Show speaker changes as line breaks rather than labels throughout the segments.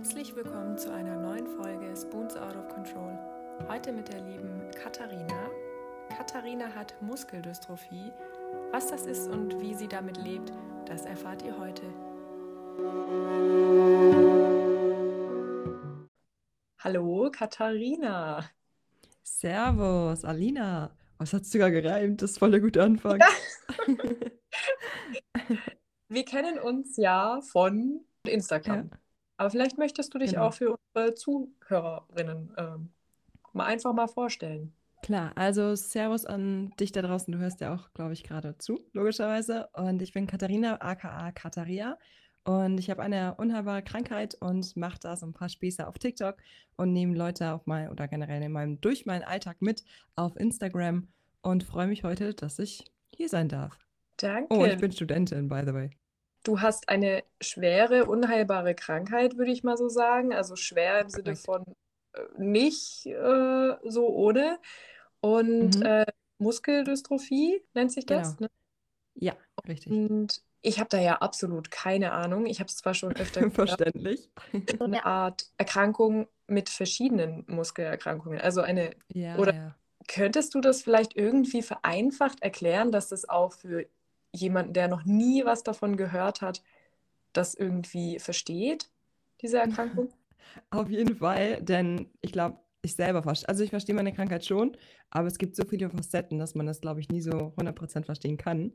Herzlich willkommen zu einer neuen Folge Spoons Out of Control. Heute mit der lieben Katharina. Katharina hat Muskeldystrophie. Was das ist und wie sie damit lebt, das erfahrt ihr heute. Hallo Katharina.
Servus, Alina. Was hat sogar gereimt? Das ist voll der gute Anfang. Ja.
Wir kennen uns ja von Instagram. Ja. Aber vielleicht möchtest du dich genau. auch für unsere Zuhörerinnen ähm, mal einfach mal vorstellen.
Klar, also Servus an dich da draußen. Du hörst ja auch, glaube ich, gerade zu, logischerweise. Und ich bin Katharina, aka Katharia. Und ich habe eine unheilbare Krankheit und mache da so ein paar Spieße auf TikTok und nehme Leute auch mal oder generell in meinem, durch meinen Alltag mit auf Instagram und freue mich heute, dass ich hier sein darf.
Danke.
Oh, ich bin Studentin, by the way.
Du hast eine schwere, unheilbare Krankheit, würde ich mal so sagen. Also schwer im Sinne von äh, nicht äh, so ohne. Und mhm. äh, Muskeldystrophie nennt sich das. Genau. Ne?
Ja, richtig.
Und ich habe da ja absolut keine Ahnung. Ich habe es zwar schon öfter
Verständlich.
So eine Art Erkrankung mit verschiedenen Muskelerkrankungen. Also eine.
Ja,
oder
ja.
könntest du das vielleicht irgendwie vereinfacht erklären, dass das auch für jemanden, der noch nie was davon gehört hat, das irgendwie versteht, diese Erkrankung?
Auf jeden Fall, denn ich glaube, ich selber verstehe, also ich verstehe meine Krankheit schon, aber es gibt so viele Facetten, dass man das, glaube ich, nie so 100% verstehen kann.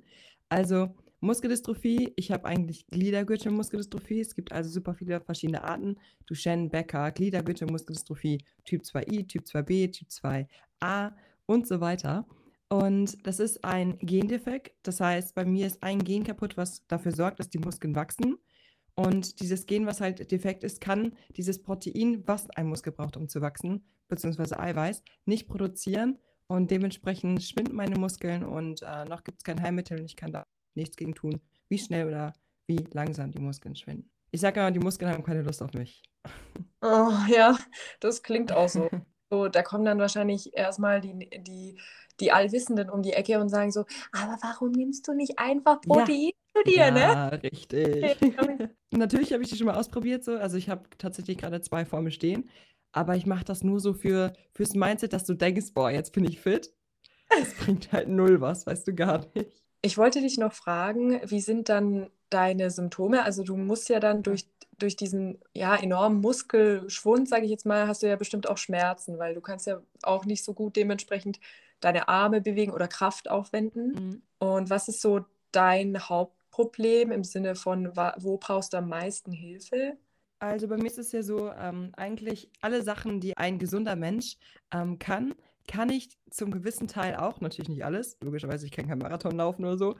Also Muskeldystrophie, ich habe eigentlich Gliedergürtelmuskeldystrophie. Es gibt also super viele verschiedene Arten. Duchenne, Becker, Gliedergürtelmuskeldystrophie, Typ 2i, Typ 2b, Typ 2a und so weiter. Und das ist ein Gendefekt. Das heißt, bei mir ist ein Gen kaputt, was dafür sorgt, dass die Muskeln wachsen. Und dieses Gen, was halt defekt ist, kann dieses Protein, was ein Muskel braucht, um zu wachsen, beziehungsweise Eiweiß, nicht produzieren. Und dementsprechend schwinden meine Muskeln und äh, noch gibt es kein Heilmittel und ich kann da nichts gegen tun, wie schnell oder wie langsam die Muskeln schwinden. Ich sage immer, die Muskeln haben keine Lust auf mich.
Oh ja, das klingt auch so. so da kommen dann wahrscheinlich erstmal die, die die Allwissenden um die Ecke und sagen so, aber warum nimmst du nicht einfach Protein ja. zu dir,
ja,
ne?
Ja, richtig. Natürlich habe ich die schon mal ausprobiert, so. Also ich habe tatsächlich gerade zwei vor mir stehen, aber ich mache das nur so für, fürs Mindset, dass du denkst, boah, jetzt bin ich fit. Das bringt halt null was, weißt du gar nicht.
Ich wollte dich noch fragen, wie sind dann deine Symptome? Also du musst ja dann durch, durch diesen ja, enormen Muskelschwund, sage ich jetzt mal, hast du ja bestimmt auch Schmerzen, weil du kannst ja auch nicht so gut dementsprechend deine Arme bewegen oder Kraft aufwenden. Mhm. Und was ist so dein Hauptproblem im Sinne von, wo brauchst du am meisten Hilfe?
Also bei mir ist es ja so, ähm, eigentlich alle Sachen, die ein gesunder Mensch ähm, kann, kann ich zum gewissen Teil auch, natürlich nicht alles, logischerweise, ich kann keinen Marathon laufen oder so,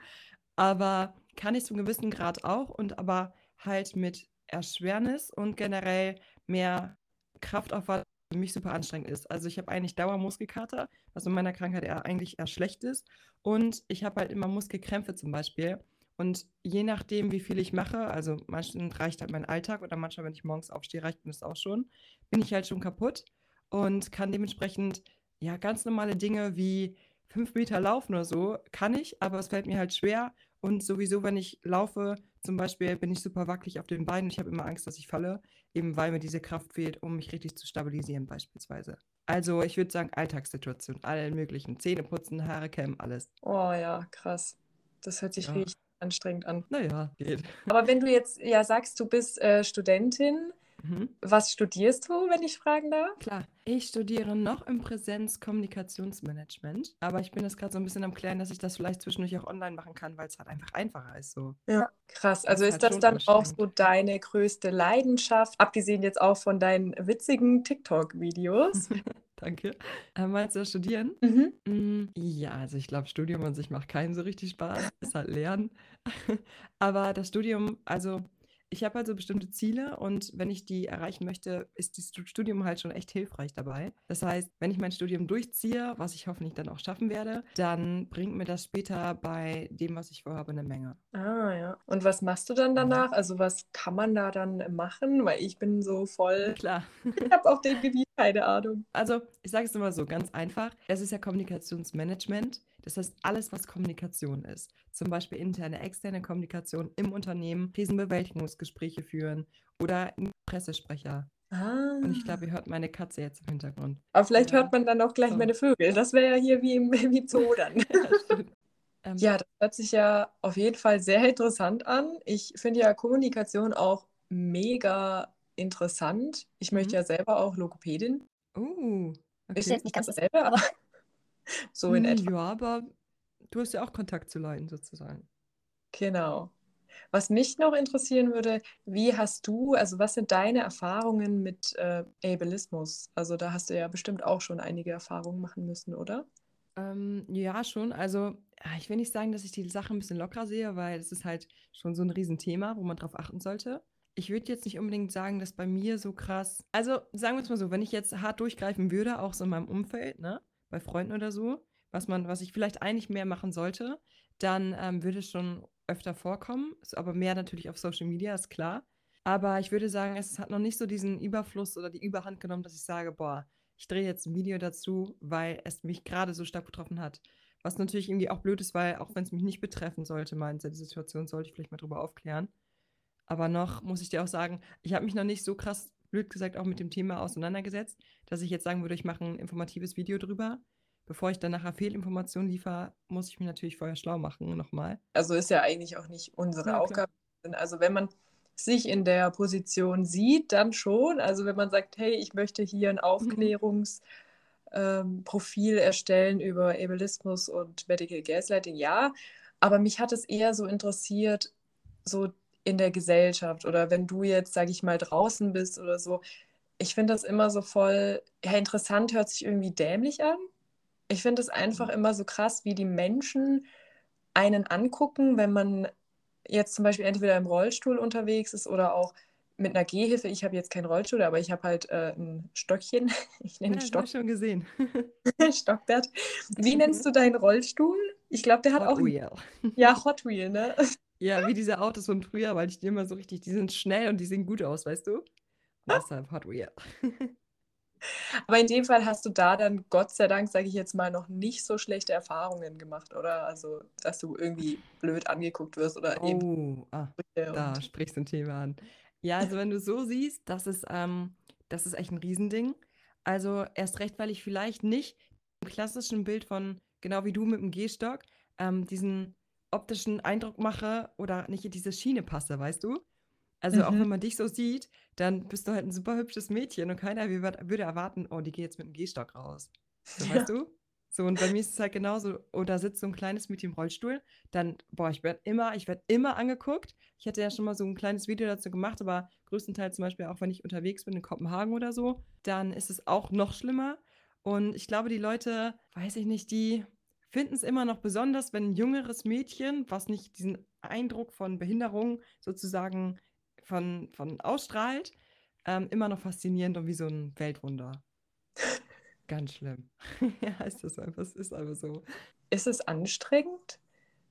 aber kann ich zum gewissen Grad auch und aber halt mit Erschwernis und generell mehr Kraftaufwand für mich super anstrengend ist. Also ich habe eigentlich Dauermuskelkater, was in meiner Krankheit eher, eigentlich eher schlecht ist. Und ich habe halt immer Muskelkrämpfe zum Beispiel. Und je nachdem, wie viel ich mache, also manchmal reicht halt mein Alltag oder manchmal, wenn ich morgens aufstehe, reicht mir das auch schon, bin ich halt schon kaputt und kann dementsprechend, ja, ganz normale Dinge wie fünf Meter laufen oder so, kann ich, aber es fällt mir halt schwer. Und sowieso, wenn ich laufe, zum Beispiel, bin ich super wackelig auf den Beinen. Ich habe immer Angst, dass ich falle eben weil mir diese Kraft fehlt, um mich richtig zu stabilisieren beispielsweise. Also ich würde sagen Alltagssituation, allen möglichen, Zähne putzen, Haare kämmen, alles.
Oh ja, krass. Das hört sich ja. richtig anstrengend an.
Naja, geht.
Aber wenn du jetzt ja sagst, du bist äh, Studentin, Mhm. Was studierst du, wenn ich fragen darf?
Klar, ich studiere noch im Präsenz-Kommunikationsmanagement, aber ich bin jetzt gerade so ein bisschen am Klären, dass ich das vielleicht zwischendurch auch online machen kann, weil es halt einfach einfacher ist so.
Ja, krass. Also ist, ist halt das dann auch so deine größte Leidenschaft, abgesehen jetzt auch von deinen witzigen TikTok-Videos?
Danke. Äh, meinst du das Studieren?
Mhm.
Mm, ja, also ich glaube, Studium an sich macht keinen so richtig Spaß. Ist halt Lernen. Aber das Studium, also ich habe halt so bestimmte Ziele und wenn ich die erreichen möchte, ist das Studium halt schon echt hilfreich dabei. Das heißt, wenn ich mein Studium durchziehe, was ich hoffentlich dann auch schaffen werde, dann bringt mir das später bei dem, was ich vorhabe, eine Menge.
Ah ja. Und was machst du dann danach? Also was kann man da dann machen? Weil ich bin so voll.
Klar.
ich habe auf dem Gebiet keine Ahnung.
Also ich sage es immer so ganz einfach. Es ist ja Kommunikationsmanagement. Das heißt, alles, was Kommunikation ist, zum Beispiel interne, externe Kommunikation im Unternehmen, Krisenbewältigungsgespräche führen oder Pressesprecher.
Ah.
Und ich glaube, ihr hört meine Katze jetzt im Hintergrund.
Aber vielleicht
Ja.
hört man dann auch gleich
So.
meine Vögel. Das wäre ja hier wie im, wie im Zoo dann.
Ja. Ähm,
Ja, das hört sich ja auf jeden Fall sehr interessant an. Ich finde ja Kommunikation auch mega interessant. Ich möchte
Mhm.
ja selber auch Logopädin. Ist
okay.
jetzt nicht ganz dasselbe, aber so in
Hm,
etwa.
Ja, aber du hast ja auch Kontakt zu Leuten sozusagen.
Genau. Was mich noch interessieren würde, wie hast du, also was sind deine Erfahrungen mit äh, Ableismus? Also da hast du ja bestimmt auch schon einige Erfahrungen machen müssen, oder?
Ähm, ja, schon. Also, ich will nicht sagen, dass ich die Sache ein bisschen lockerer sehe, weil es ist halt schon so ein Riesenthema, wo man drauf achten sollte. Ich würde jetzt nicht unbedingt sagen, dass bei mir so krass. Also, sagen wir es mal so, wenn ich jetzt hart durchgreifen würde, auch so in meinem Umfeld, ne, bei Freunden oder so, was man, was ich vielleicht eigentlich mehr machen sollte, dann ähm, würde es schon öfter vorkommen. Ist aber mehr natürlich auf Social Media, ist klar. Aber ich würde sagen, es hat noch nicht so diesen Überfluss oder die Überhand genommen, dass ich sage, boah, ich drehe jetzt ein Video dazu, weil es mich gerade so stark betroffen hat. Was natürlich irgendwie auch blöd ist, weil auch wenn es mich nicht betreffen sollte, dieser Situation, sollte ich vielleicht mal drüber aufklären. Aber noch muss ich dir auch sagen, ich habe mich noch nicht so krass, blöd gesagt, auch mit dem Thema auseinandergesetzt, dass ich jetzt sagen würde, ich mache ein informatives Video drüber. Bevor ich dann nachher Fehlinformationen liefere, muss ich mich natürlich vorher schlau machen, nochmal.
Also ist ja eigentlich auch nicht unsere
Ja.
Aufgabe. Also wenn man sich in der Position sieht, dann schon. Also wenn man sagt, hey, ich möchte hier ein Aufklärungsprofil ähm, Profil erstellen über Ableismus und Medical Gaslighting, ja. Aber mich hat es eher so interessiert, so in der Gesellschaft oder wenn du jetzt, sage ich mal, draußen bist oder so. Ich finde das immer so voll, ja, interessant hört sich irgendwie dämlich an. Ich finde es einfach immer so krass, wie die Menschen einen angucken, wenn man jetzt zum Beispiel entweder im Rollstuhl unterwegs ist oder auch mit einer Gehhilfe. Ich habe jetzt keinen Rollstuhl, aber ich habe halt äh, ein Stöckchen. Ich nenne
Ja,
Stock,
ich schon gesehen.
Stockbert. Wie nennst du deinen Rollstuhl? Ich glaube, der hat
Hot
auch
Wheel.
ja, Hot Wheel, ne?
Ja, wie diese Autos von früher, weil ich die immer so richtig, die sind schnell und die sehen gut aus, weißt du? Deshalb Hot Wheel.
Aber in dem Fall hast du da dann, Gott sei Dank, sage ich jetzt mal, noch nicht so schlechte Erfahrungen gemacht, oder? Also, dass du irgendwie blöd angeguckt wirst oder eben
Oh, ah,
Sprüche
da sprichst du ein Thema an. Ja, also wenn du so siehst, das ist, ähm, das ist echt ein Riesending. Also erst recht, weil ich vielleicht nicht im klassischen Bild von, genau wie du mit dem Gehstock, ähm, diesen optischen Eindruck mache oder nicht in diese Schiene passe, weißt du? Also auch
Mhm.
wenn man dich so sieht, dann bist du halt ein super hübsches Mädchen und keiner würde erwarten, oh, die geht jetzt mit dem Gehstock raus. So,
Ja.
weißt du? So, und bei mir ist es halt genauso, oder sitzt so ein kleines Mädchen im Rollstuhl, dann, boah, ich werde immer, ich werde immer angeguckt. Ich hatte ja schon mal so ein kleines Video dazu gemacht, aber größtenteils zum Beispiel auch, wenn ich unterwegs bin in Kopenhagen oder so, dann ist es auch noch schlimmer. Und ich glaube, die Leute, weiß ich nicht, die finden es immer noch besonders, wenn ein jüngeres Mädchen, was nicht diesen Eindruck von Behinderung sozusagen von, von ausstrahlt, ähm, immer noch faszinierend und wie so ein Weltwunder. Ganz schlimm. ja, ist das einfach, es ist einfach so.
Ist es anstrengend?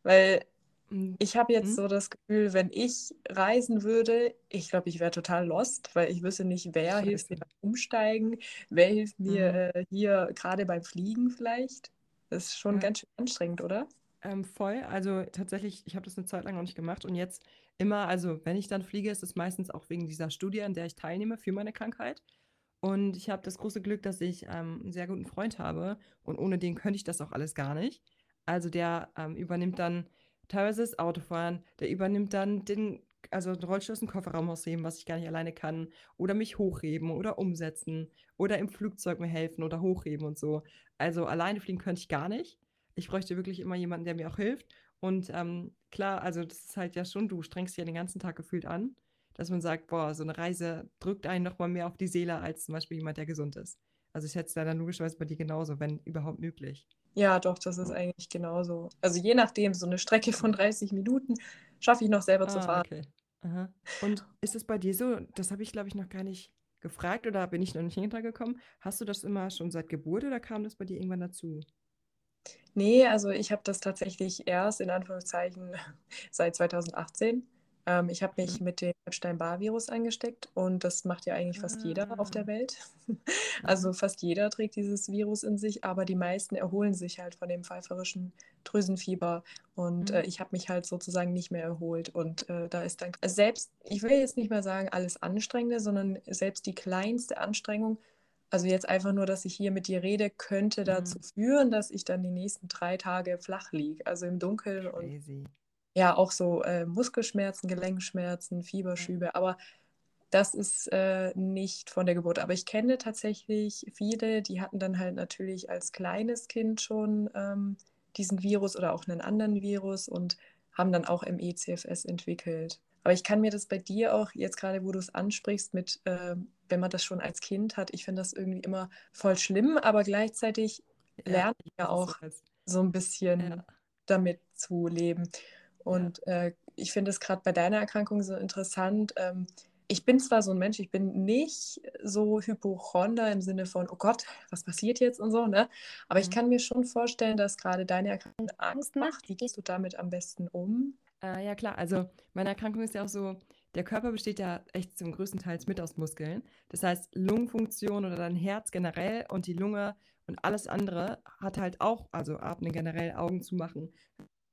Weil
Mm,
ich habe jetzt
Hm?
so das Gefühl, wenn ich reisen würde, ich glaube, ich wäre total lost, weil ich wüsste nicht, wer hilft mir
Scheiße.
beim Umsteigen, wer hilft mir
Mhm.
äh, hier gerade beim Fliegen vielleicht. Das ist schon
Ja.
ganz schön anstrengend, oder?
Ähm, voll. Also tatsächlich, ich habe das eine Zeit lang auch nicht gemacht und jetzt immer, also wenn ich dann fliege, ist es meistens auch wegen dieser Studie, an der ich teilnehme für meine Krankheit. Und ich habe das große Glück, dass ich ähm, einen sehr guten Freund habe und ohne den könnte ich das auch alles gar nicht. Also der ähm, übernimmt dann teilweise das Autofahren, der übernimmt dann den, also den Rollstuhl aus dem Kofferraum ausheben, was ich gar nicht alleine kann, oder mich hochheben oder umsetzen oder im Flugzeug mir helfen oder hochheben und so. Also alleine fliegen könnte ich gar nicht. Ich bräuchte wirklich immer jemanden, der mir auch hilft. Und ähm, klar, also das ist halt ja schon, du strengst dich ja den ganzen Tag gefühlt an, dass man sagt, boah, so eine Reise drückt einen noch mal mehr auf die Seele als zum Beispiel jemand, der gesund ist. Also ich schätze da dann logischerweise bei dir genauso, wenn überhaupt möglich.
Ja, doch, das ist eigentlich genauso. Also je nachdem, so eine Strecke von 30 Minuten schaffe ich noch selber zu
Ah,
fahren.
okay. Und ist es bei dir so, das habe ich glaube ich noch gar nicht gefragt oder bin ich noch nicht hintergekommen, hast du das immer schon seit Geburt oder kam das bei dir irgendwann dazu?
Nee, also ich habe das tatsächlich erst in Anführungszeichen seit 2018. Ähm, ich habe mich mhm. mit dem Epstein-Barr-Virus angesteckt und das macht ja eigentlich fast jeder auf der ah. Welt. also mhm. fast jeder trägt dieses Virus in sich, aber die meisten erholen sich halt von dem pfeiferischen Drüsenfieber und mhm. äh, ich habe mich halt sozusagen nicht mehr erholt und äh, da ist dann selbst, ich will jetzt nicht mal sagen alles Anstrengende, sondern selbst die kleinste Anstrengung also jetzt einfach nur, dass ich hier mit dir rede, könnte mhm. dazu führen, dass ich dann die nächsten drei Tage flach liege, also im Dunkeln Crazy. und ja auch so äh, Muskelschmerzen, Gelenkschmerzen, Fieberschübe, aber das ist äh, nicht von der Geburt. Aber ich kenne tatsächlich viele, die hatten dann halt natürlich als kleines Kind schon ähm, diesen Virus oder auch einen anderen Virus und haben dann auch ME-CFS entwickelt. Aber ich kann mir das bei dir auch, jetzt gerade wo du es ansprichst, mit, äh, wenn man das schon als Kind hat, ich finde das irgendwie immer voll schlimm, aber gleichzeitig ja, lernt man ja auch so ein bisschen ja. damit zu leben. Und äh, ich finde es gerade bei deiner Erkrankung so interessant. Ähm, ich bin zwar so ein Mensch, ich bin nicht so Hypochonder im Sinne von, oh Gott, was passiert jetzt und so, ne? Aber ich kann mir schon vorstellen, dass gerade deine Erkrankung Angst macht. Wie gehst du damit am besten um?
Äh, ja, klar. Also, meine Erkrankung ist ja auch so, der Körper besteht ja echt zum größten Teil mit aus Muskeln. Das heißt, Lungenfunktion oder dein Herz generell und die Lunge und alles andere hat halt auch, also Atmen generell, Augen zu machen,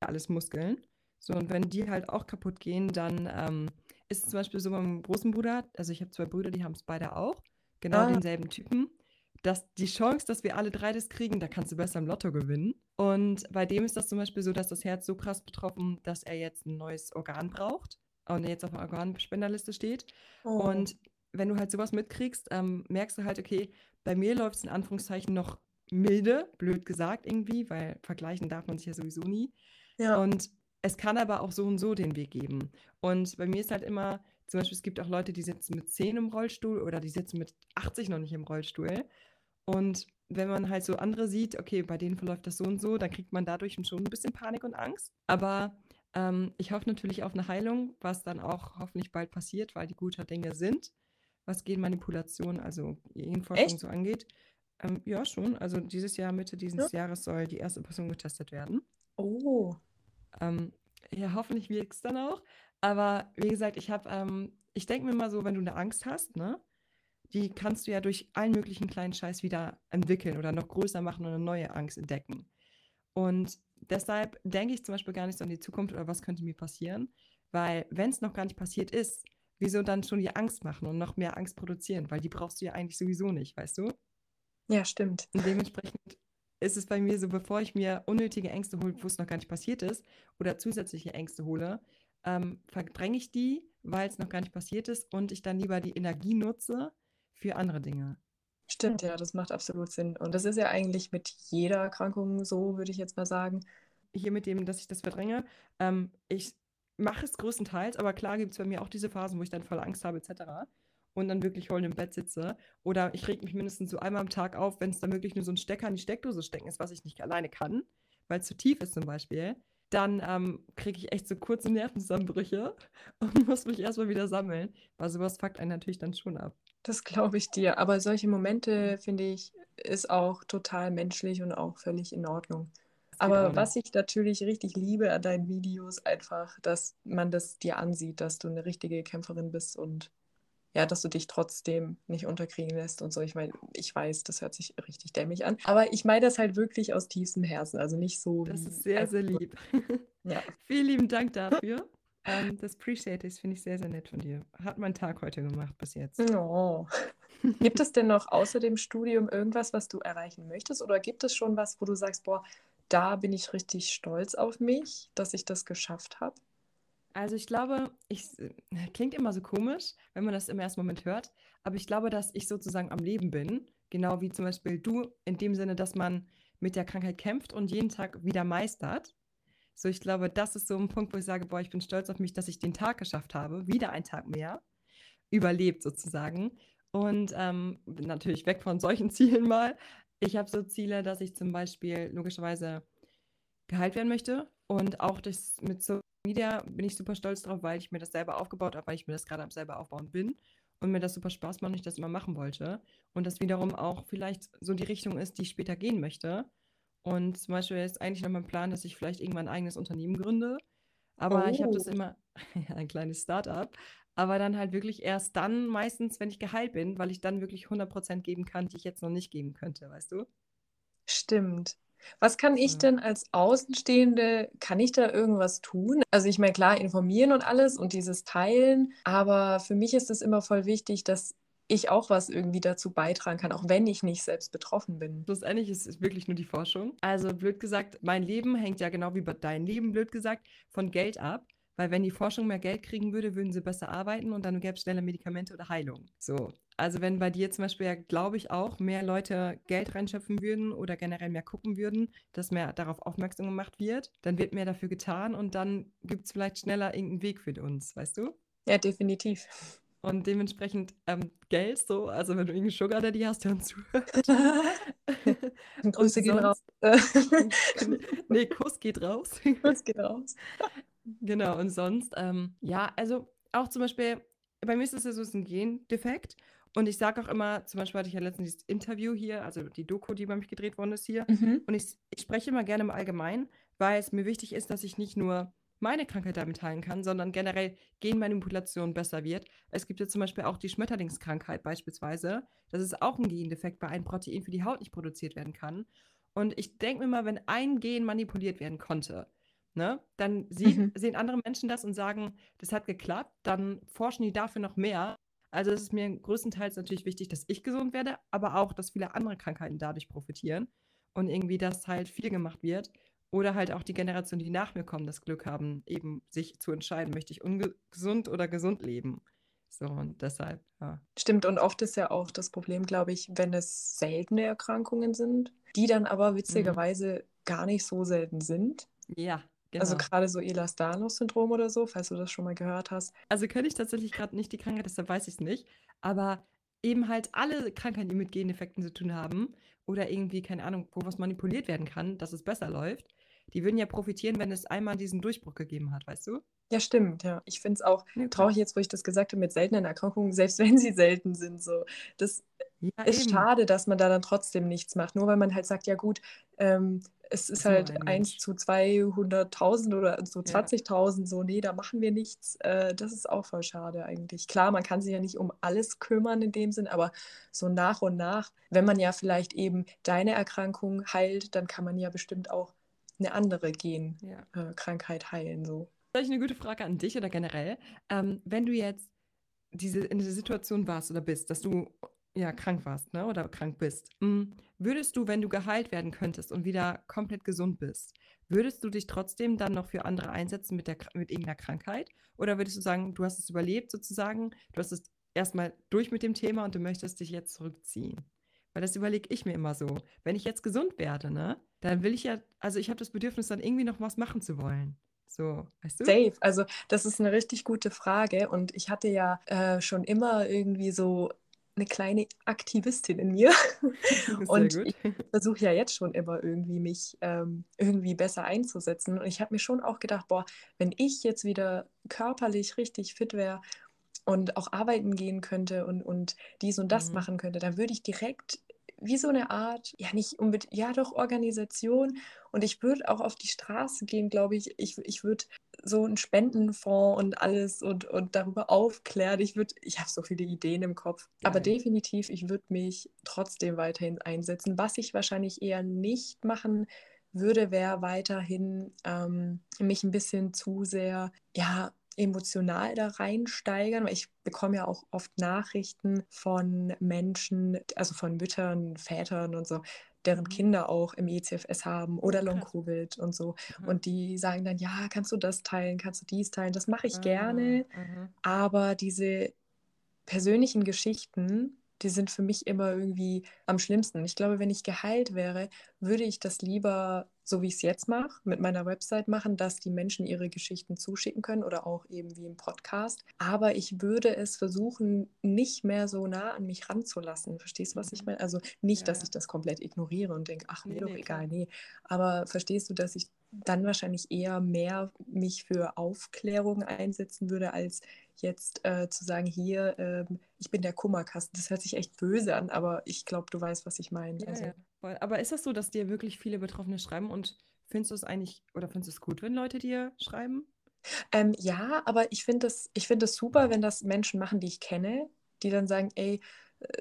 alles Muskeln. So, und wenn die halt auch kaputt gehen, dann ähm, ist es zum Beispiel so beim großen Bruder, also ich habe zwei Brüder, die haben es beide auch, genau ah. denselben Typen, dass die Chance, dass wir alle drei das kriegen, da kannst du besser im Lotto gewinnen. Und bei dem ist das zum Beispiel so, dass das Herz so krass betroffen, dass er jetzt ein neues Organ braucht und jetzt auf der Organspenderliste steht. Oh. Und wenn du halt sowas mitkriegst, ähm, merkst du halt, okay, bei mir läuft es in Anführungszeichen noch milde, blöd gesagt irgendwie, weil vergleichen darf man sich ja sowieso nie. Ja. Und es kann aber auch so und so den Weg geben. Und bei mir ist halt immer, zum Beispiel, es gibt auch Leute, die sitzen mit 10 im Rollstuhl oder die sitzen mit 80 noch nicht im Rollstuhl. Und wenn man halt so andere sieht, okay, bei denen verläuft das so und so, dann kriegt man dadurch schon ein bisschen Panik und Angst. Aber ähm, ich hoffe natürlich auf eine Heilung, was dann auch hoffentlich bald passiert, weil die guter Dinge sind, was Genmanipulation, also Genforschung so angeht. Ähm, ja, schon. Also dieses Jahr, Mitte dieses ja. Jahres soll die erste Person getestet werden.
Oh.
Ähm, ja, hoffentlich wirkt es dann auch. Aber wie gesagt, ich habe, ähm, ich denke mir mal so, wenn du eine Angst hast, ne, die kannst du ja durch allen möglichen kleinen Scheiß wieder entwickeln oder noch größer machen und eine neue Angst entdecken. Und deshalb denke ich zum Beispiel gar nicht so an die Zukunft oder was könnte mir passieren, weil wenn es noch gar nicht passiert ist, wieso dann schon die Angst machen und noch mehr Angst produzieren, weil die brauchst du ja eigentlich sowieso nicht, weißt du?
Ja, stimmt.
Und dementsprechend ist es bei mir so, bevor ich mir unnötige Ängste hole, wo es noch gar nicht passiert ist, oder zusätzliche Ängste hole, ähm, verdränge ich die, weil es noch gar nicht passiert ist und ich dann lieber die Energie nutze für andere Dinge.
Stimmt, ja, das macht absolut Sinn. Und das ist ja eigentlich mit jeder Erkrankung so, würde ich jetzt mal sagen.
Hier mit dem, dass ich das verdränge. Ähm, ich mache es größtenteils, aber klar gibt es bei mir auch diese Phasen, wo ich dann voll Angst habe, etc und dann wirklich heulend im Bett sitze. Oder ich reg mich mindestens so einmal am Tag auf, wenn es da wirklich nur so ein Stecker in die Steckdose stecken ist, was ich nicht alleine kann, weil es zu tief ist zum Beispiel. Dann ähm, kriege ich echt so kurze Nervenzusammenbrüche und muss mich erstmal wieder sammeln. Weil sowas fuckt einen natürlich dann schon ab.
Das glaube ich dir. Aber solche Momente, finde ich, ist auch total menschlich und auch völlig in Ordnung. Aber was ich natürlich richtig liebe an deinen Videos, einfach, dass man das dir ansieht, dass du eine richtige Kämpferin bist und ja, dass du dich trotzdem nicht unterkriegen lässt und so. Ich meine, ich weiß, das hört sich richtig dämlich an, aber ich meine das halt wirklich aus tiefstem Herzen, also nicht so.
Das ist sehr, sehr lieb. ja. Vielen lieben Dank dafür. Um, ähm, das appreciate ich, finde ich sehr, sehr nett von dir. Hat meinen Tag heute gemacht bis jetzt.
Oh. gibt es denn noch außer dem Studium irgendwas, was du erreichen möchtest? Oder gibt es schon was, wo du sagst, boah, da bin ich richtig stolz auf mich, dass ich das geschafft habe?
Also ich glaube, ich äh, klingt immer so komisch, wenn man das im ersten Moment hört, aber ich glaube, dass ich sozusagen am Leben bin, genau wie zum Beispiel du, in dem Sinne, dass man mit der Krankheit kämpft und jeden Tag wieder meistert. So, ich glaube, das ist so ein Punkt, wo ich sage, boah, ich bin stolz auf mich, dass ich den Tag geschafft habe, wieder einen Tag mehr, überlebt sozusagen. Und ähm, natürlich weg von solchen Zielen mal. Ich habe so Ziele, dass ich zum Beispiel logischerweise geheilt werden möchte und auch das mit so Media bin ich super stolz drauf, weil ich mir das selber aufgebaut habe, weil ich mir das gerade am selber aufbauen bin und mir das super Spaß macht und ich das immer machen wollte. Und das wiederum auch vielleicht so die Richtung ist, die ich später gehen möchte. Und zum Beispiel ist eigentlich noch mein Plan, dass ich vielleicht irgendwann ein eigenes Unternehmen gründe, Aber ich habe das
Oh.
immer, ein kleines Start-up, aber dann halt wirklich erst dann meistens, wenn ich geheilt bin, weil ich dann wirklich 100% geben kann, die ich jetzt noch nicht geben könnte, weißt du?
Stimmt. Was kann ich
So.
denn als Außenstehende, kann ich da irgendwas tun? Also ich meine, klar, informieren und alles und dieses Teilen, aber für mich ist es immer voll wichtig, dass ich auch was irgendwie dazu beitragen kann, auch wenn ich nicht selbst betroffen bin.
Schlussendlich ist es wirklich nur die Forschung. Also blöd gesagt, mein Leben hängt ja genau wie bei dein Leben, blöd gesagt, von Geld ab. Weil wenn die Forschung mehr Geld kriegen würde, würden sie besser arbeiten und dann gäbe es schneller Medikamente oder Heilung. So. Also wenn bei dir zum Beispiel, ja, glaube ich auch, mehr Leute Geld reinschöpfen würden oder generell mehr gucken würden, dass mehr darauf aufmerksam gemacht wird, dann wird mehr dafür getan und dann gibt es vielleicht schneller irgendeinen Weg für uns, weißt du?
Ja, definitiv.
Und dementsprechend ähm, Geld so, also wenn du irgendeinen Sugar Daddy hast, der uns zuhört.
Grüße gehen raus.
nee, Kuss geht raus.
Grüße geht raus.
Genau, und sonst, ähm, ja, also auch zum Beispiel, bei mir ist es ja so, es ist ein Gendefekt. Und ich sage auch immer, zum Beispiel hatte ich ja letztens dieses Interview hier, also die Doku, die bei mich gedreht worden ist hier.
Mhm.
Und ich, ich spreche immer gerne im Allgemeinen, weil es mir wichtig ist, dass ich nicht nur meine Krankheit damit teilen kann, sondern generell Genmanipulation besser wird. Es gibt ja zum Beispiel auch die Schmetterlingskrankheit beispielsweise. Das ist auch ein Gendefekt, weil ein Protein für die Haut nicht produziert werden kann. Und ich denke mir mal, wenn ein Gen manipuliert werden konnte, ne, dann sieht,
Mhm.
sehen andere Menschen das und sagen, das hat geklappt, dann forschen die dafür noch mehr. Also es ist mir größtenteils natürlich wichtig, dass ich gesund werde, aber auch, dass viele andere Krankheiten dadurch profitieren und irgendwie das halt viel gemacht wird. Oder halt auch die Generation, die nach mir kommen, das Glück haben, eben sich zu entscheiden, möchte ich ungesund oder gesund leben. So, und deshalb, ja.
Stimmt, und oft ist ja auch das Problem, glaube ich, wenn es seltene Erkrankungen sind, die dann aber
Mhm.
witzigerweise gar nicht so selten sind.
Ja,
Also
genau.
gerade so Ehlers-Danlos-Syndrom oder so, falls du das schon mal gehört hast.
Also kenne ich tatsächlich gerade nicht die Krankheit, deshalb weiß ich es nicht. Aber eben halt alle Krankheiten, die mit Gendefekten zu tun haben oder irgendwie, keine Ahnung, wo was manipuliert werden kann, dass es besser läuft, die würden ja profitieren, wenn es einmal diesen Durchbruch gegeben hat, weißt du?
Ja, stimmt, ja. Ich finde es auch
Ja,
traurig jetzt, wo ich das gesagt habe, mit seltenen Erkrankungen, selbst wenn sie selten sind. So. Das
Ja,
ist
eben.
schade, dass man da dann trotzdem nichts macht. Nur weil man halt sagt, ja gut, ähm, es ist halt
ein
1
Mensch.
zu 200.000 oder so
Ja.
20.000, so, nee, da machen wir nichts. Äh, das ist auch voll schade eigentlich. Klar, man kann sich ja nicht um alles kümmern in dem Sinn, aber so nach und nach, wenn man ja vielleicht eben deine Erkrankung heilt, dann kann man ja bestimmt auch eine andere
Ja.
Genkrankheit heilen. So.
Vielleicht eine gute Frage an dich oder generell. Ähm, wenn du jetzt diese, in dieser Situation warst oder bist, dass du ja krank warst, ne, oder krank bist, mm, würdest du, wenn du geheilt werden könntest und wieder komplett gesund bist, würdest du dich trotzdem dann noch für andere einsetzen mit, der, mit irgendeiner Krankheit? Oder würdest du sagen, du hast es überlebt sozusagen, du hast es erstmal durch mit dem Thema und du möchtest dich jetzt zurückziehen? Weil das überlege ich mir immer so. Wenn ich jetzt gesund werde, ne, dann will ich ja, also ich habe das Bedürfnis, dann irgendwie noch was machen zu wollen. So, weißt du?
Safe. Also das ist eine richtig gute Frage und ich hatte ja äh, schon immer irgendwie so eine kleine Aktivistin in mir. Und ich versuche ja jetzt schon immer irgendwie mich ähm, irgendwie besser einzusetzen. Und ich habe mir schon auch gedacht, boah, wenn ich jetzt wieder körperlich richtig fit wäre und auch arbeiten gehen könnte und, und dies und das
Mhm.
machen könnte, dann würde ich direkt wie so eine Art, ja nicht unbedingt, ja doch Organisation und ich würde auch auf die Straße gehen, glaube ich. Ich, ich würde so einen Spendenfonds und alles und, und darüber aufklären. Ich würde, ich habe so viele Ideen im Kopf, aber
Geil.
definitiv, ich würde mich trotzdem weiterhin einsetzen. Was ich wahrscheinlich eher nicht machen würde, wäre weiterhin ähm, mich ein bisschen zu sehr, ja, emotional da reinsteigern, weil ich bekomme ja auch oft Nachrichten von Menschen, also von Müttern, Vätern und so, deren
Mhm.
Kinder auch im ECFS haben oder. Long-Covid und so.
Mhm.
Und die sagen dann, ja, kannst du das teilen, kannst du dies teilen? Das mache ich
Ah,
gerne,
aha.
aber diese persönlichen Geschichten, die sind für mich immer irgendwie am schlimmsten. Ich glaube, wenn ich geheilt wäre, würde ich das lieber, so wie ich es jetzt mache, mit meiner Website machen, dass die Menschen ihre Geschichten zuschicken können oder auch eben wie im Podcast. Aber ich würde es versuchen, nicht mehr so nah an mich ranzulassen. Verstehst du, was ich
Mhm.
meine? Also nicht,
Ja,
dass
ja.
ich das komplett ignoriere und denke, ach, mir
Nee,
doch
nee,
egal, nee. Aber verstehst du, dass ich dann wahrscheinlich eher mehr mich für Aufklärung einsetzen würde, als jetzt äh, zu sagen, hier, ähm, ich bin der Kummerkasten. Das hört sich echt böse an, aber ich glaube, du weißt, was ich meine.
Ja,
Also,
ja. Aber ist das so, dass dir wirklich viele Betroffene schreiben und findest du es eigentlich oder findest du es gut, wenn Leute dir schreiben?
Ähm, ja, aber ich finde das, ich find das super, wenn das Menschen machen, die ich kenne, die dann sagen, ey, äh,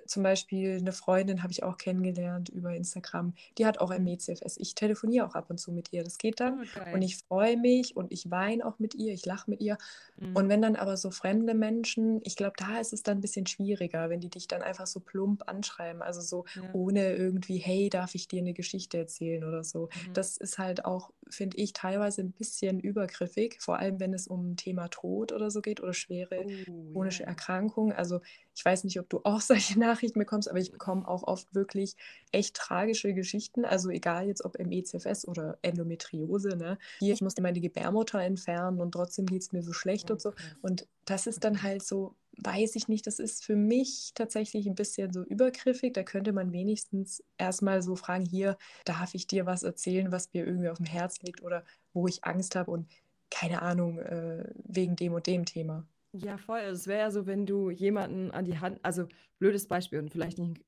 zum Beispiel eine Freundin habe ich auch kennengelernt über Instagram, die hat auch MECFS. Ich telefoniere auch ab und zu mit ihr, das geht dann.
Oh,
Und ich freue mich und ich weine auch mit ihr, ich lache mit ihr.
Mhm.
Und wenn dann aber so fremde Menschen, ich glaube, da ist es dann ein bisschen schwieriger, wenn die dich dann einfach so plump anschreiben, also so
Ja.
ohne irgendwie, hey, darf ich dir eine Geschichte erzählen oder so.
Mhm.
Das ist halt auch, finde ich, teilweise ein bisschen übergriffig, vor allem wenn es um Thema Tod oder so geht oder schwere
Oh,
chronische
ja.
Erkrankungen. Also ich weiß nicht, ob du auch solche Nachrichten bekommst, aber ich bekomme auch oft wirklich echt tragische Geschichten. Also egal jetzt ob MECFS oder Endometriose. Ne? Hier, ich musste meine Gebärmutter entfernen und trotzdem geht es mir so schlecht
Oh,
und so. Und das ist dann halt so, weiß ich nicht, das ist für mich tatsächlich ein bisschen so übergriffig. Da könnte man wenigstens erstmal so fragen, hier, darf ich dir was erzählen, was mir irgendwie auf dem Herzen liegt oder wo ich Angst habe und keine Ahnung, äh, wegen dem und dem Thema.
Ja, voll. Es wäre ja so, wenn du jemanden an die Hand, also blödes Beispiel und vielleicht nicht,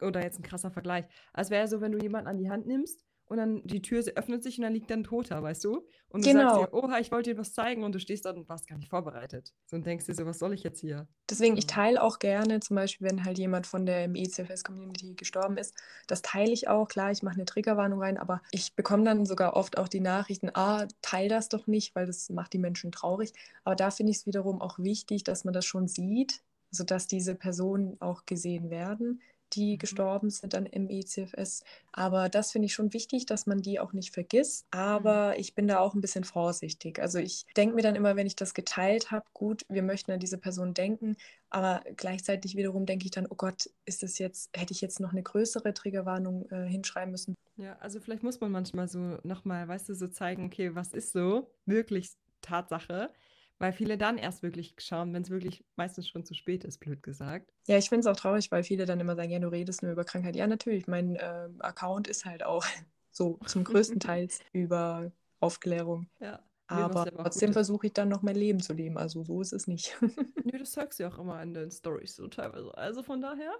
oder jetzt ein krasser Vergleich. Es wäre ja so, wenn du jemanden an die Hand nimmst und dann die Tür öffnet sich und dann liegt dann ein Toter, weißt du? Und du
Genau.
sagst dir, oha, ich wollte dir was zeigen und du stehst da und warst gar nicht vorbereitet. So und denkst dir so, was soll ich jetzt hier?
Deswegen, ich teile auch gerne, zum Beispiel, wenn halt jemand von der MECFS-Community gestorben ist, das teile ich auch. Klar, ich mache eine Triggerwarnung rein, aber ich bekomme dann sogar oft auch die Nachrichten, ah, teil das doch nicht, weil das macht die Menschen traurig. Aber da finde ich es wiederum auch wichtig, dass man das schon sieht, sodass diese Personen auch gesehen werden, die
Mhm.
gestorben sind an MECFS. Aber das finde ich schon wichtig, dass man die auch nicht vergisst. Aber ich bin da auch ein bisschen vorsichtig. Also ich denke mir dann immer, wenn ich das geteilt habe, gut, wir möchten an diese Person denken, aber gleichzeitig wiederum denke ich dann, oh Gott, ist das jetzt, hätte ich jetzt noch eine größere Triggerwarnung äh, hinschreiben müssen?
Ja, also vielleicht muss man manchmal so nochmal, weißt du, so zeigen, okay, was ist so wirklich Tatsache? Weil viele dann erst wirklich schauen, wenn es wirklich meistens schon zu spät ist, blöd gesagt.
Ja, ich finde es auch traurig, weil viele dann immer sagen, ja, du redest nur über Krankheit. Ja, natürlich, mein äh, Account ist halt auch so zum größten Teil über Aufklärung.
Ja.
Aber trotzdem versuche ich dann noch mein Leben zu leben. Also so ist es nicht.
Nö, das sagst du ja auch immer in den Stories so teilweise. Also von daher.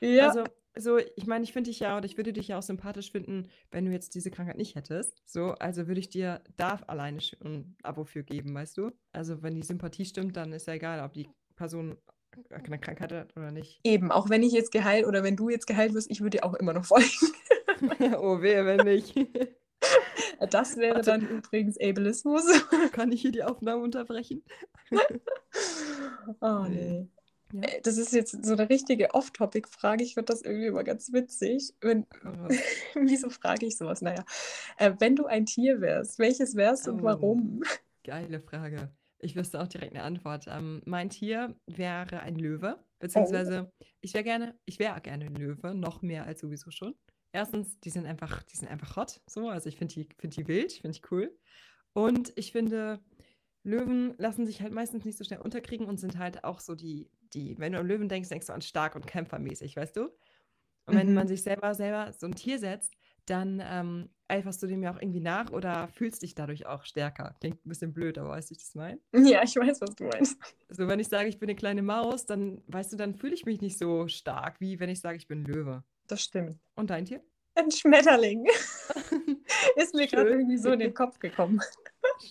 ja.
Also, so, ich meine, ich finde dich ja, oder ich würde dich ja auch sympathisch finden, wenn du jetzt diese Krankheit nicht hättest. So, also würde ich dir da alleine schon ein Abo für geben, weißt du? Also, wenn die Sympathie stimmt, dann ist ja egal, ob die Person eine Krankheit hat oder nicht.
Eben, auch wenn ich jetzt geheilt oder wenn du jetzt geheilt wirst, ich würde dir auch immer noch folgen.
oh, wehe, wenn nicht.
Das wäre
Warte.
dann übrigens Ableismus.
Kann ich hier die Aufnahme unterbrechen?
Oh
Nee. Ja.
Äh, Das ist jetzt so eine richtige Off-Topic-Frage. Ich finde das irgendwie immer ganz witzig. Wenn, wieso frage ich sowas? Naja, äh, wenn du ein Tier wärst, welches wärst und
Oh.
warum?
Geile Frage. Ich wüsste auch direkt eine Antwort. Ähm, mein Tier wäre ein Löwe, beziehungsweise ich wäre gerne, ich wäre gerne ein Löwe, noch mehr als sowieso schon. Erstens, die sind einfach, die sind einfach hot, so. Also ich finde die, find die wild, finde ich cool. Und ich finde, Löwen lassen sich halt meistens nicht so schnell unterkriegen und sind halt auch so die, die, wenn du an Löwen denkst, denkst du an stark und kämpfermäßig, weißt du? Und wenn
Mhm.
man sich selber, selber so ein Tier setzt, dann ähm, eiferst du dem ja auch irgendwie nach oder fühlst dich dadurch auch stärker. Klingt ein bisschen blöd, aber weißt du, wie ich das meine?
Ja, ich weiß, was du meinst.
So, wenn ich sage, ich bin eine kleine Maus, dann, weißt du, dann fühle ich mich nicht so stark, wie wenn ich sage, ich bin ein Löwe.
Das stimmt.
Und dein Tier?
Ein Schmetterling. Ist mir gerade irgendwie so in den Kopf gekommen.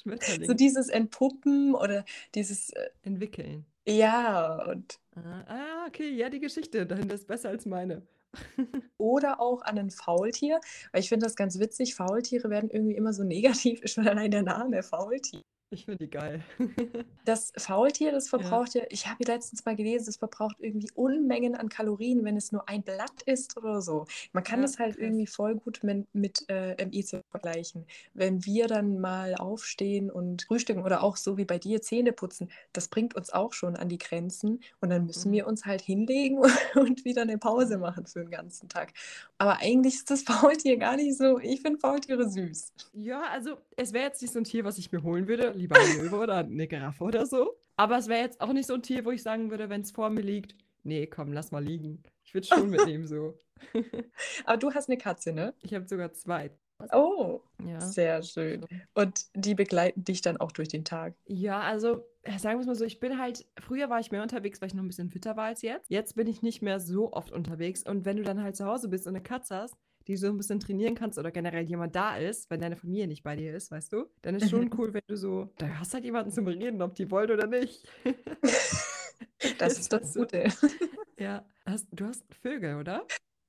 Schmetterling.
So dieses Entpuppen oder dieses, äh,
Entwickeln.
ja, und
Ah, ah, okay, ja, die Geschichte dahinter ist besser als meine.
Oder auch an ein Faultier, weil ich finde das ganz witzig. Faultiere werden irgendwie immer so negativ, ist schon allein der Name Faultier.
Ich finde die geil.
Das Faultier, das verbraucht ja, ich habe letztens mal gelesen, das verbraucht irgendwie Unmengen an Kalorien, wenn es nur ein Blatt ist oder so. Man kann
Ja,
das halt
krass.
irgendwie voll gut mit, mit äh, MIC vergleichen. Wenn wir dann mal aufstehen und frühstücken oder auch so wie bei dir Zähne putzen, das bringt uns auch schon an die Grenzen und dann müssen
Mhm.
wir uns halt hinlegen und wieder eine Pause machen für den ganzen Tag. Aber eigentlich ist das Faultier gar nicht so, ich finde Faultiere süß.
Ja, also es wäre jetzt nicht so ein Tier, was ich mir holen würde, lieber ein Löwe oder eine Giraffe oder so. Aber es wäre jetzt auch nicht so ein Tier, wo ich sagen würde, wenn es vor mir liegt, nee, komm, lass mal liegen. Ich würde schon mitnehmen so.
Aber du hast eine Katze, ne?
Ich habe sogar zwei.
Oh,
Ja.
sehr schön. Und die begleiten dich dann auch durch den Tag.
Ja, also sagen wir es mal so, ich bin halt, früher war ich mehr unterwegs, weil ich noch ein bisschen fitter war als jetzt. Jetzt bin ich nicht mehr so oft unterwegs. Und wenn du dann halt zu Hause bist und eine Katze hast, die du so ein bisschen trainieren kannst oder generell jemand da ist, wenn deine Familie nicht bei dir ist, weißt du, dann ist schon cool, wenn du so, da hast halt jemanden zum Reden, ob die wollen oder nicht.
das ist das Gute.
Ja, hast, du hast Vögel, oder?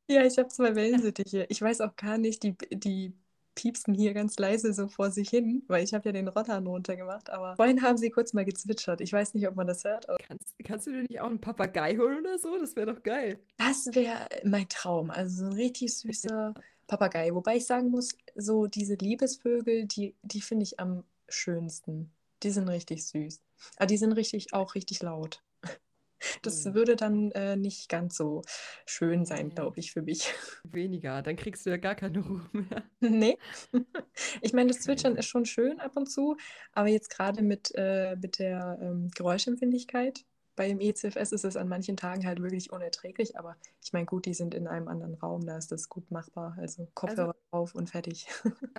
Ja, ich habe zwei Wellensittiche. Ich weiß auch gar nicht, die, die piepsen hier ganz leise so vor sich hin, weil ich habe ja den Rottern runtergemacht, aber vorhin haben sie kurz mal gezwitschert. Ich weiß nicht, ob man das hört.
Kannst, kannst du dir nicht auch einen Papagei holen oder so? Das wäre doch geil.
Das wäre mein Traum. Also so ein richtig süßer Papagei. Wobei ich sagen muss, so diese Liebesvögel, die, die finde ich am schönsten. Die sind richtig süß. Aber die sind richtig auch richtig laut. Das mhm. würde dann äh, nicht ganz so schön sein, glaube ich, für mich.
Weniger, dann kriegst du ja gar keine Ruhe mehr.
Nee. Ich meine, das Zwitschern ist schon schön ab und zu, aber jetzt gerade mit, äh, mit der ähm, Geräuschempfindlichkeit beim ECFS ist es an manchen Tagen halt wirklich unerträglich, aber ich meine, gut, die sind in einem anderen Raum, da ist das gut machbar. Also Kopfhörer also, auf und fertig.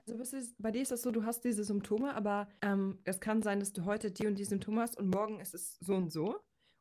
Also ist, bei dir ist das so, du hast diese Symptome, aber ähm, es kann sein, dass du heute die und die Symptome hast und morgen ist es so und so.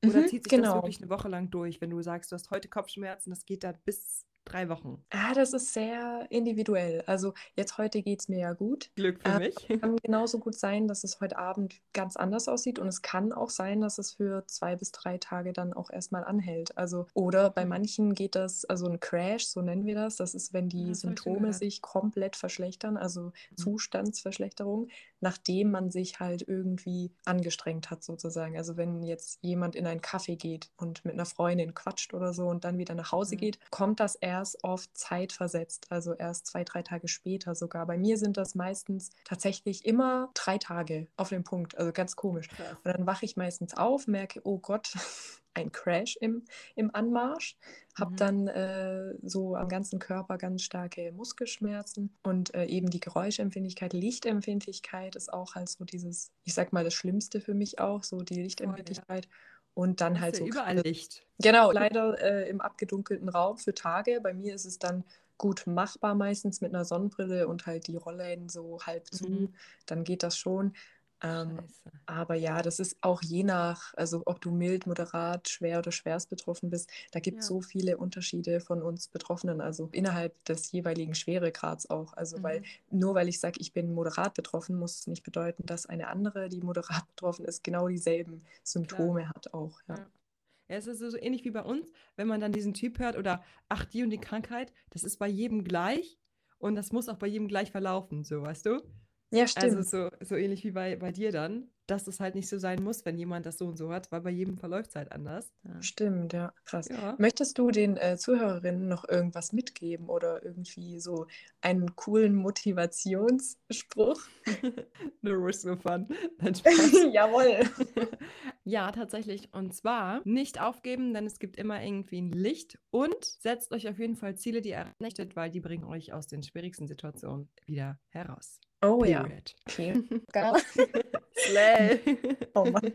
Oder mhm, zieht sich genau. das wirklich eine Woche lang durch, wenn du sagst, du hast heute Kopfschmerzen, das geht da bis drei Wochen?
Ah, das ist sehr individuell. Also jetzt heute geht es mir ja gut.
Glück für äh, mich.
Es kann genauso gut sein, dass es heute Abend ganz anders aussieht und es kann auch sein, dass es für zwei bis drei Tage dann auch erstmal anhält. Also oder bei mhm. manchen geht das, also ein Crash, so nennen wir das. Das ist, wenn die ja, Symptome sich komplett verschlechtern, also mhm. Zustandsverschlechterung, nachdem man sich halt irgendwie angestrengt hat sozusagen. Also wenn jetzt jemand in einen Kaffee geht und mit einer Freundin quatscht oder so und dann wieder nach Hause mhm. geht, kommt das erst erst oft zeitversetzt, also erst zwei, drei Tage später sogar. Bei mir sind das meistens tatsächlich immer drei Tage auf den Punkt, also ganz komisch. Krass. Und dann wache ich meistens auf, merke, oh Gott, ein Crash im, im Anmarsch, habe mhm. dann äh, so am ganzen Körper ganz starke Muskelschmerzen und äh, eben die Geräuschempfindlichkeit, Lichtempfindlichkeit ist auch halt so dieses, ich sag mal, das Schlimmste für mich auch, so die Lichtempfindlichkeit. Voll, ja. Und dann halt so.
Überall Licht.
Genau, leider äh, im abgedunkelten Raum für Tage. Bei mir ist es dann gut machbar meistens mit einer Sonnenbrille und halt die Rollläden so halb zu. Mhm. Dann geht das schon. Ähm, aber ja, das ist auch je nach, also ob du mild, moderat, schwer oder schwerst betroffen bist, da gibt es ja. so viele Unterschiede von uns Betroffenen, also innerhalb des jeweiligen Schweregrads auch. Also mhm. weil nur weil ich sage, ich bin moderat betroffen, muss es nicht bedeuten, dass eine andere, die moderat betroffen ist, genau dieselben Symptome Klar. hat auch. Ja. ja.
Ja, es ist so ähnlich wie bei uns, wenn man dann diesen Typ hört oder ach, die und die Krankheit, das ist bei jedem gleich und das muss auch bei jedem gleich verlaufen, so weißt du?
Ja, also stimmt.
Also so, so ähnlich wie bei, bei dir dann, dass es halt nicht so sein muss, wenn jemand das so und so hat, weil bei jedem verläuft es halt anders.
Ja. Stimmt, ja, krass. Ja. Möchtest du den äh, Zuhörerinnen noch irgendwas mitgeben oder irgendwie so einen coolen Motivationsspruch?
no risk no fun.
Jawohl.
ja, tatsächlich. Und zwar nicht aufgeben, denn es gibt immer irgendwie ein Licht und setzt euch auf jeden Fall Ziele, die ihr erreicht, weil die bringen euch aus den schwierigsten Situationen wieder heraus.
Oh Period. ja. Okay. Slay. oh Mann.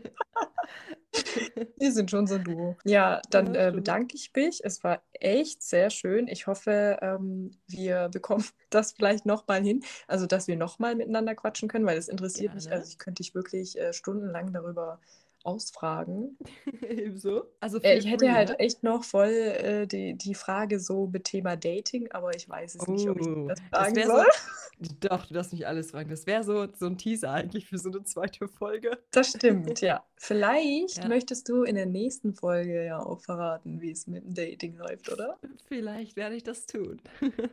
Wir sind schon so ein Duo. Ja, dann äh, bedanke ich mich. Es war echt sehr schön. Ich hoffe, ähm, wir bekommen das vielleicht nochmal hin. Also, dass wir nochmal miteinander quatschen können, weil es interessiert Gerne. mich. Also, ich könnte dich wirklich äh, stundenlang darüber ausfragen.
Ebenso.
Also äh, ich hätte free, halt ne? echt noch voll äh, die, die Frage so mit Thema Dating, aber ich weiß es oh, nicht, ob ich oh, das fragen das soll.
So, doch, du darfst nicht alles fragen. Das wäre so, so ein Teaser eigentlich für so eine zweite Folge.
Das stimmt, ja. Vielleicht ja. möchtest du in der nächsten Folge ja auch verraten, wie es mit dem Dating läuft, oder?
Vielleicht werde ich das tun.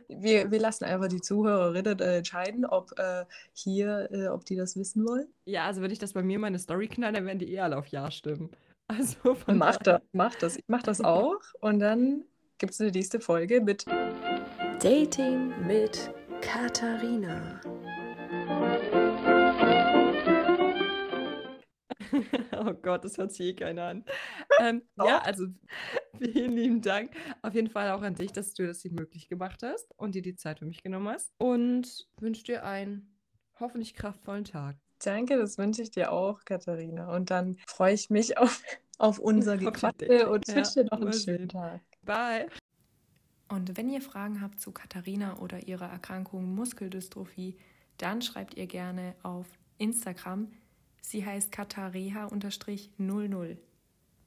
wir, wir lassen einfach die Zuhörerinnen äh, entscheiden, ob äh, hier, äh, ob die das wissen wollen.
Ja, also wenn ich das bei mir meine Story knall, dann werden die eh alle auf Ja stimmen. Also
mach das, mach das. Ich mach das auch. Und dann gibt es eine nächste Folge mit Dating mit Katharina.
oh Gott, das hört sich eh keiner an. Ähm, ja, also vielen lieben Dank. Auf jeden Fall auch an dich, dass du das hier möglich gemacht hast und dir die Zeit für mich genommen hast. Und wünsche dir einen hoffentlich kraftvollen Tag.
Danke, das wünsche ich dir auch, Katharina. Und dann freue ich mich auf, auf unser Gequatsche und wünsche dir noch einen schönen Tag.
Bye.
Und wenn ihr Fragen habt zu Katharina oder ihrer Erkrankung Muskeldystrophie, dann schreibt ihr gerne auf Instagram. Sie heißt katareha-00.